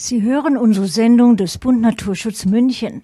Sie hören unsere Sendung des Bund Naturschutz München.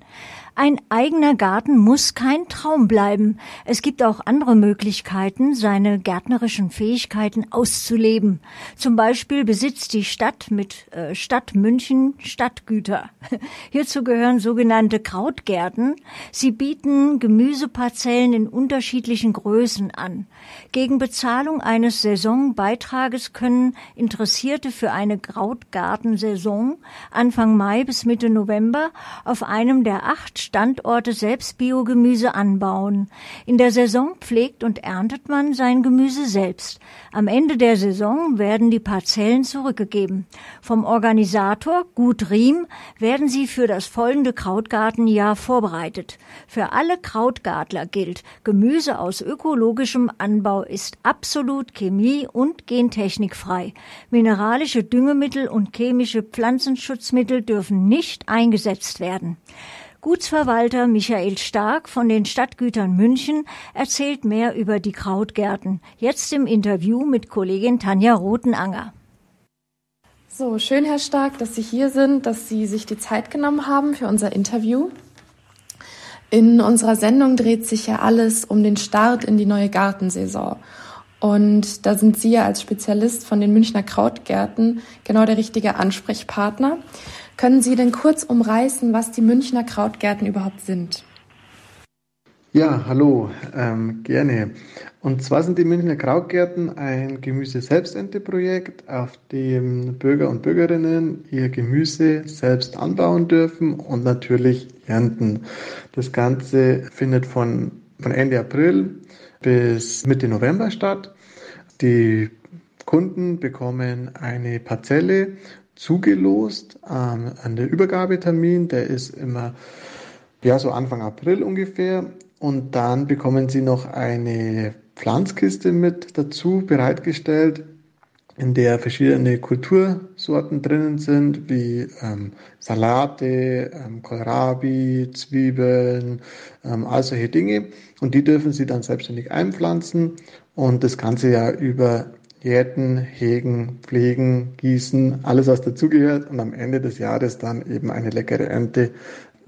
Ein eigener Garten muss kein Traum bleiben. Es gibt auch andere Möglichkeiten, seine gärtnerischen Fähigkeiten auszuleben. Zum Beispiel besitzt die Stadt mit äh, Stadt München Stadtgüter. Hierzu gehören sogenannte Krautgärten. Sie bieten Gemüseparzellen in unterschiedlichen Größen an. Gegen Bezahlung eines Saisonbeitrages können Interessierte für eine Krautgartensaison Anfang Mai bis Mitte November auf einem der acht Standorte selbst Biogemüse anbauen. In der Saison pflegt und erntet man sein Gemüse selbst. Am Ende der Saison werden die Parzellen zurückgegeben. Vom Organisator Gut Riem werden sie für das folgende Krautgartenjahr vorbereitet. Für alle Krautgartler gilt, Gemüse aus ökologischem Anbau ist absolut chemie- und gentechnikfrei. Mineralische Düngemittel und chemische Pflanzenschutzmittel dürfen nicht eingesetzt werden. Gutsverwalter Michael Stark von den Stadtgütern München erzählt mehr über die Krautgärten. Jetzt im Interview mit Kollegin Tanja Rotenanger. So, schön, Herr Stark, dass Sie hier sind, dass Sie sich die Zeit genommen haben für unser Interview. In unserer Sendung dreht sich ja alles um den Start in die neue Gartensaison. Und da sind Sie ja als Spezialist von den Münchner Krautgärten genau der richtige Ansprechpartner. Können Sie denn kurz umreißen, was die Münchner Krautgärten überhaupt sind? Ja, hallo, ähm, gerne. Und zwar sind die Münchner Krautgärten ein Gemüse-Selbsternte-Projekt, auf dem Bürger und Bürgerinnen ihr Gemüse selbst anbauen dürfen und natürlich ernten. Das Ganze findet von, von Ende April bis Mitte November statt. Die Kunden bekommen eine Parzelle zugelost ähm, an der Übergabetermin. Der ist immer ja so Anfang April ungefähr. Und dann bekommen Sie noch eine Pflanzkiste mit dazu bereitgestellt, in der verschiedene Kultursorten drinnen sind, wie ähm, Salate, ähm, Kohlrabi, Zwiebeln, ähm, all solche Dinge. Und die dürfen Sie dann selbstständig einpflanzen und das Ganze ja über Jäten, Hegen, Pflegen, Gießen, alles was dazugehört und am Ende des Jahres dann eben eine leckere Ernte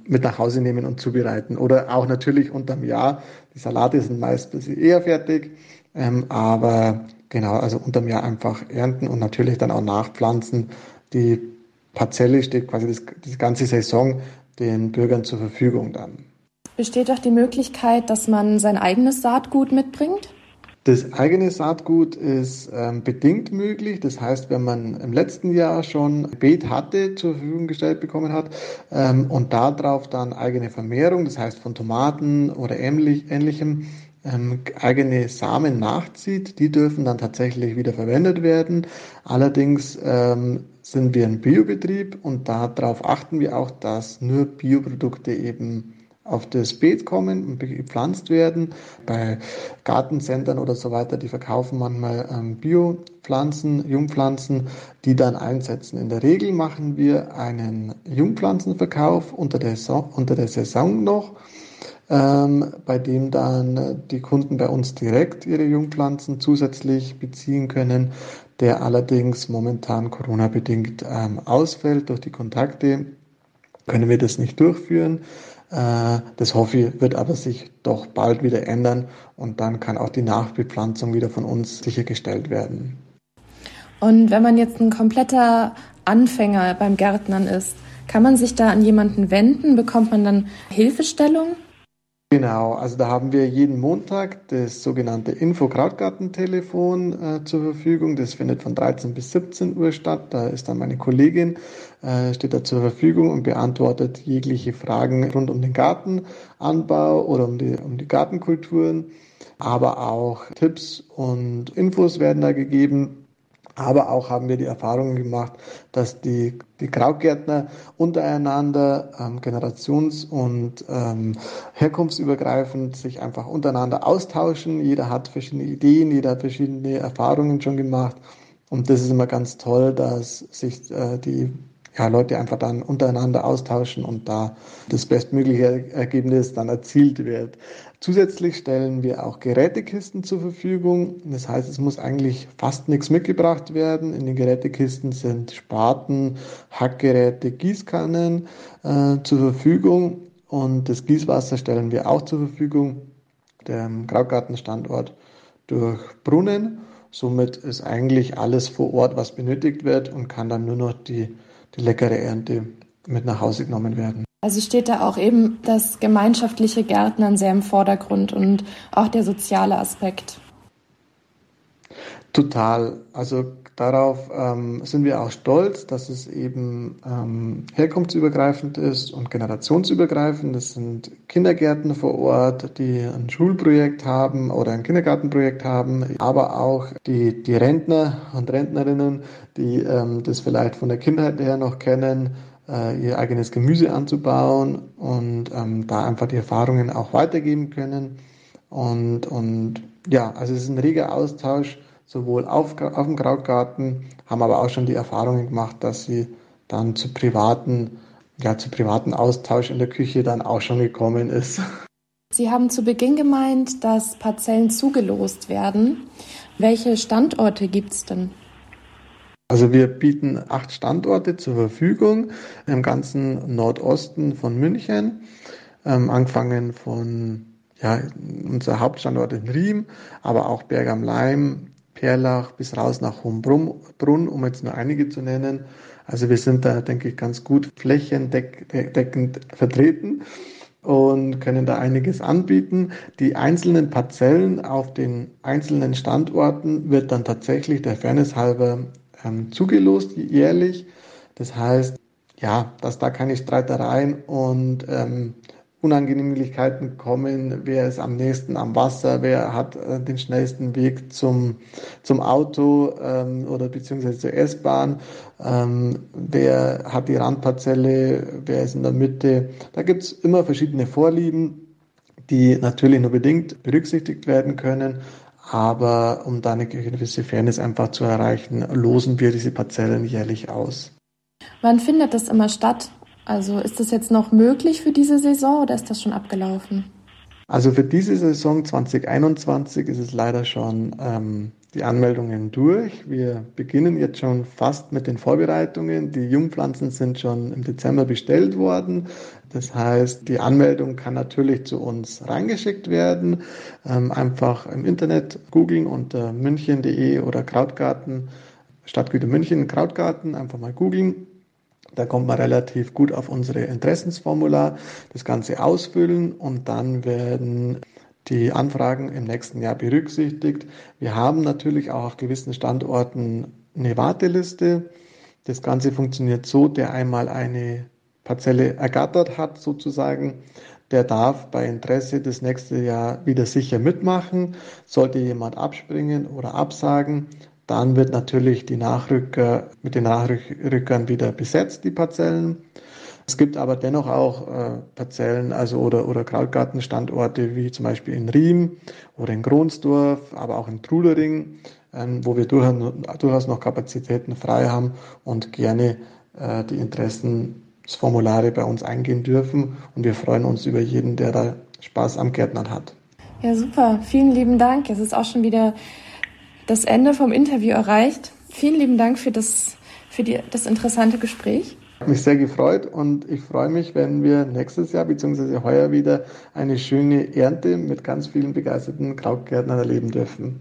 mit nach Hause nehmen und zubereiten. Oder auch natürlich unterm Jahr. Die Salate sind meist ein bisschen eher fertig, ähm, aber genau, also unterm Jahr einfach ernten und natürlich dann auch nachpflanzen. Die Parzelle steht quasi das, die ganze Saison den Bürgern zur Verfügung dann. Besteht auch die Möglichkeit, dass man sein eigenes Saatgut mitbringt? Das eigene Saatgut ist ähm, bedingt möglich. Das heißt, wenn man im letzten Jahr schon Beet hatte, zur Verfügung gestellt bekommen hat ähm, und darauf dann eigene Vermehrung, das heißt von Tomaten oder ähnlich, ähnlichem, ähm, eigene Samen nachzieht, die dürfen dann tatsächlich wieder verwendet werden. Allerdings ähm, sind wir ein Biobetrieb und darauf achten wir auch, dass nur Bioprodukte eben auf das Beet kommen und gepflanzt werden. Bei Gartencentern oder so weiter, die verkaufen manchmal ähm, Biopflanzen, Jungpflanzen, die dann einsetzen. In der Regel machen wir einen Jungpflanzenverkauf unter der, so unter der Saison noch, ähm, bei dem dann die Kunden bei uns direkt ihre Jungpflanzen zusätzlich beziehen können, der allerdings momentan Corona-bedingt ähm, ausfällt durch die Kontakte können wir das nicht durchführen. Äh, das hoffe ich, wird aber sich doch bald wieder ändern und dann kann auch die Nachbepflanzung wieder von uns sichergestellt werden. Und wenn man jetzt ein kompletter Anfänger beim Gärtnern ist, kann man sich da an jemanden wenden? Bekommt man dann Hilfestellung? Genau, also da haben wir jeden Montag das sogenannte Info-Krautgarten-Telefon äh, zur Verfügung. Das findet von 13 bis 17 Uhr statt. Da ist dann meine Kollegin, äh, steht da zur Verfügung und beantwortet jegliche Fragen rund um den Gartenanbau oder um die, um die Gartenkulturen. Aber auch Tipps und Infos werden da gegeben. Aber auch haben wir die Erfahrungen gemacht, dass die, die Krautgärtner untereinander ähm, generations- und ähm, herkunftsübergreifend sich einfach untereinander austauschen. Jeder hat verschiedene Ideen, jeder hat verschiedene Erfahrungen schon gemacht. Und das ist immer ganz toll, dass sich äh, die ja, Leute einfach dann untereinander austauschen und da das bestmögliche Ergebnis dann erzielt wird. Zusätzlich stellen wir auch Gerätekisten zur Verfügung. Das heißt, es muss eigentlich fast nichts mitgebracht werden. In den Gerätekisten sind Spaten, Hackgeräte, Gießkannen äh, zur Verfügung und das Gießwasser stellen wir auch zur Verfügung, der Krautgartenstandort durch Brunnen. Somit ist eigentlich alles vor Ort, was benötigt wird und kann dann nur noch die, die leckere Ernte mit nach Hause genommen werden. Also steht da auch eben das gemeinschaftliche Gärtnern sehr im Vordergrund und auch der soziale Aspekt. Total. Also darauf ähm, sind wir auch stolz, dass es eben ähm, herkunftsübergreifend ist und generationsübergreifend. Es sind Kindergärten vor Ort, die ein Schulprojekt haben oder ein Kindergartenprojekt haben, aber auch die, die Rentner und Rentnerinnen, die ähm, das vielleicht von der Kindheit her noch kennen, äh, ihr eigenes Gemüse anzubauen und ähm, da einfach die Erfahrungen auch weitergeben können. Und, und ja, also es ist ein reger Austausch sowohl auf, auf dem Krautgarten, haben aber auch schon die Erfahrungen gemacht, dass sie dann zu privaten, ja, zu privaten Austausch in der Küche dann auch schon gekommen ist. Sie haben zu Beginn gemeint, dass Parzellen zugelost werden. Welche Standorte gibt es denn? Also wir bieten acht Standorte zur Verfügung im ganzen Nordosten von München, ähm, angefangen von ja, unser Hauptstandort in Riem, aber auch Berg am Leim, Perlach bis raus nach Hombrunn, um jetzt nur einige zu nennen. Also wir sind da, denke ich, ganz gut flächendeckend vertreten und können da einiges anbieten. Die einzelnen Parzellen auf den einzelnen Standorten wird dann tatsächlich der Fairness halber ähm, zugelost jährlich. Das heißt, ja, dass da keine Streitereien und ähm, Unangenehmlichkeiten kommen, wer ist am nächsten am Wasser, wer hat äh, den schnellsten Weg zum, zum Auto ähm, oder beziehungsweise zur S-Bahn, ähm, wer hat die Randparzelle, wer ist in der Mitte. Da gibt es immer verschiedene Vorlieben, die natürlich nur bedingt berücksichtigt werden können. Aber um da eine gewisse Fairness einfach zu erreichen, losen wir diese Parzellen jährlich aus. Wann findet das immer statt? Also ist das jetzt noch möglich für diese Saison oder ist das schon abgelaufen? Also für diese Saison 2021 ist es leider schon ähm, die Anmeldungen durch. Wir beginnen jetzt schon fast mit den Vorbereitungen. Die Jungpflanzen sind schon im Dezember bestellt worden. Das heißt, die Anmeldung kann natürlich zu uns reingeschickt werden. Ähm, einfach im Internet googeln unter münchen.de oder Krautgarten, Stadtgüte München, Krautgarten, einfach mal googeln da kommt man relativ gut auf unsere Interessensformular, das Ganze ausfüllen und dann werden die Anfragen im nächsten Jahr berücksichtigt. Wir haben natürlich auch auf gewissen Standorten eine Warteliste. Das Ganze funktioniert so, der einmal eine Parzelle ergattert hat, sozusagen, der darf bei Interesse das nächste Jahr wieder sicher mitmachen. Sollte jemand abspringen oder absagen, dann wird natürlich die Nachrücker mit den Nachrückern wieder besetzt, die Parzellen. Es gibt aber dennoch auch äh, Parzellen, also oder, oder Krautgartenstandorte wie zum Beispiel in Riem oder in Gronsdorf, aber auch in Trudering, ähm, wo wir durchaus, noch Kapazitäten frei haben und gerne äh, die Interessensformulare bei uns eingehen dürfen. Und wir freuen uns über jeden, der da Spaß am Gärtnern hat. Ja, super. Vielen lieben Dank. Es ist auch schon wieder das Ende vom Interview erreicht. Vielen lieben Dank für das, für die, das interessante Gespräch. Habe mich sehr gefreut und ich freue mich, wenn wir nächstes Jahr bzw. heuer wieder eine schöne Ernte mit ganz vielen begeisterten Krautgärtnern erleben dürfen.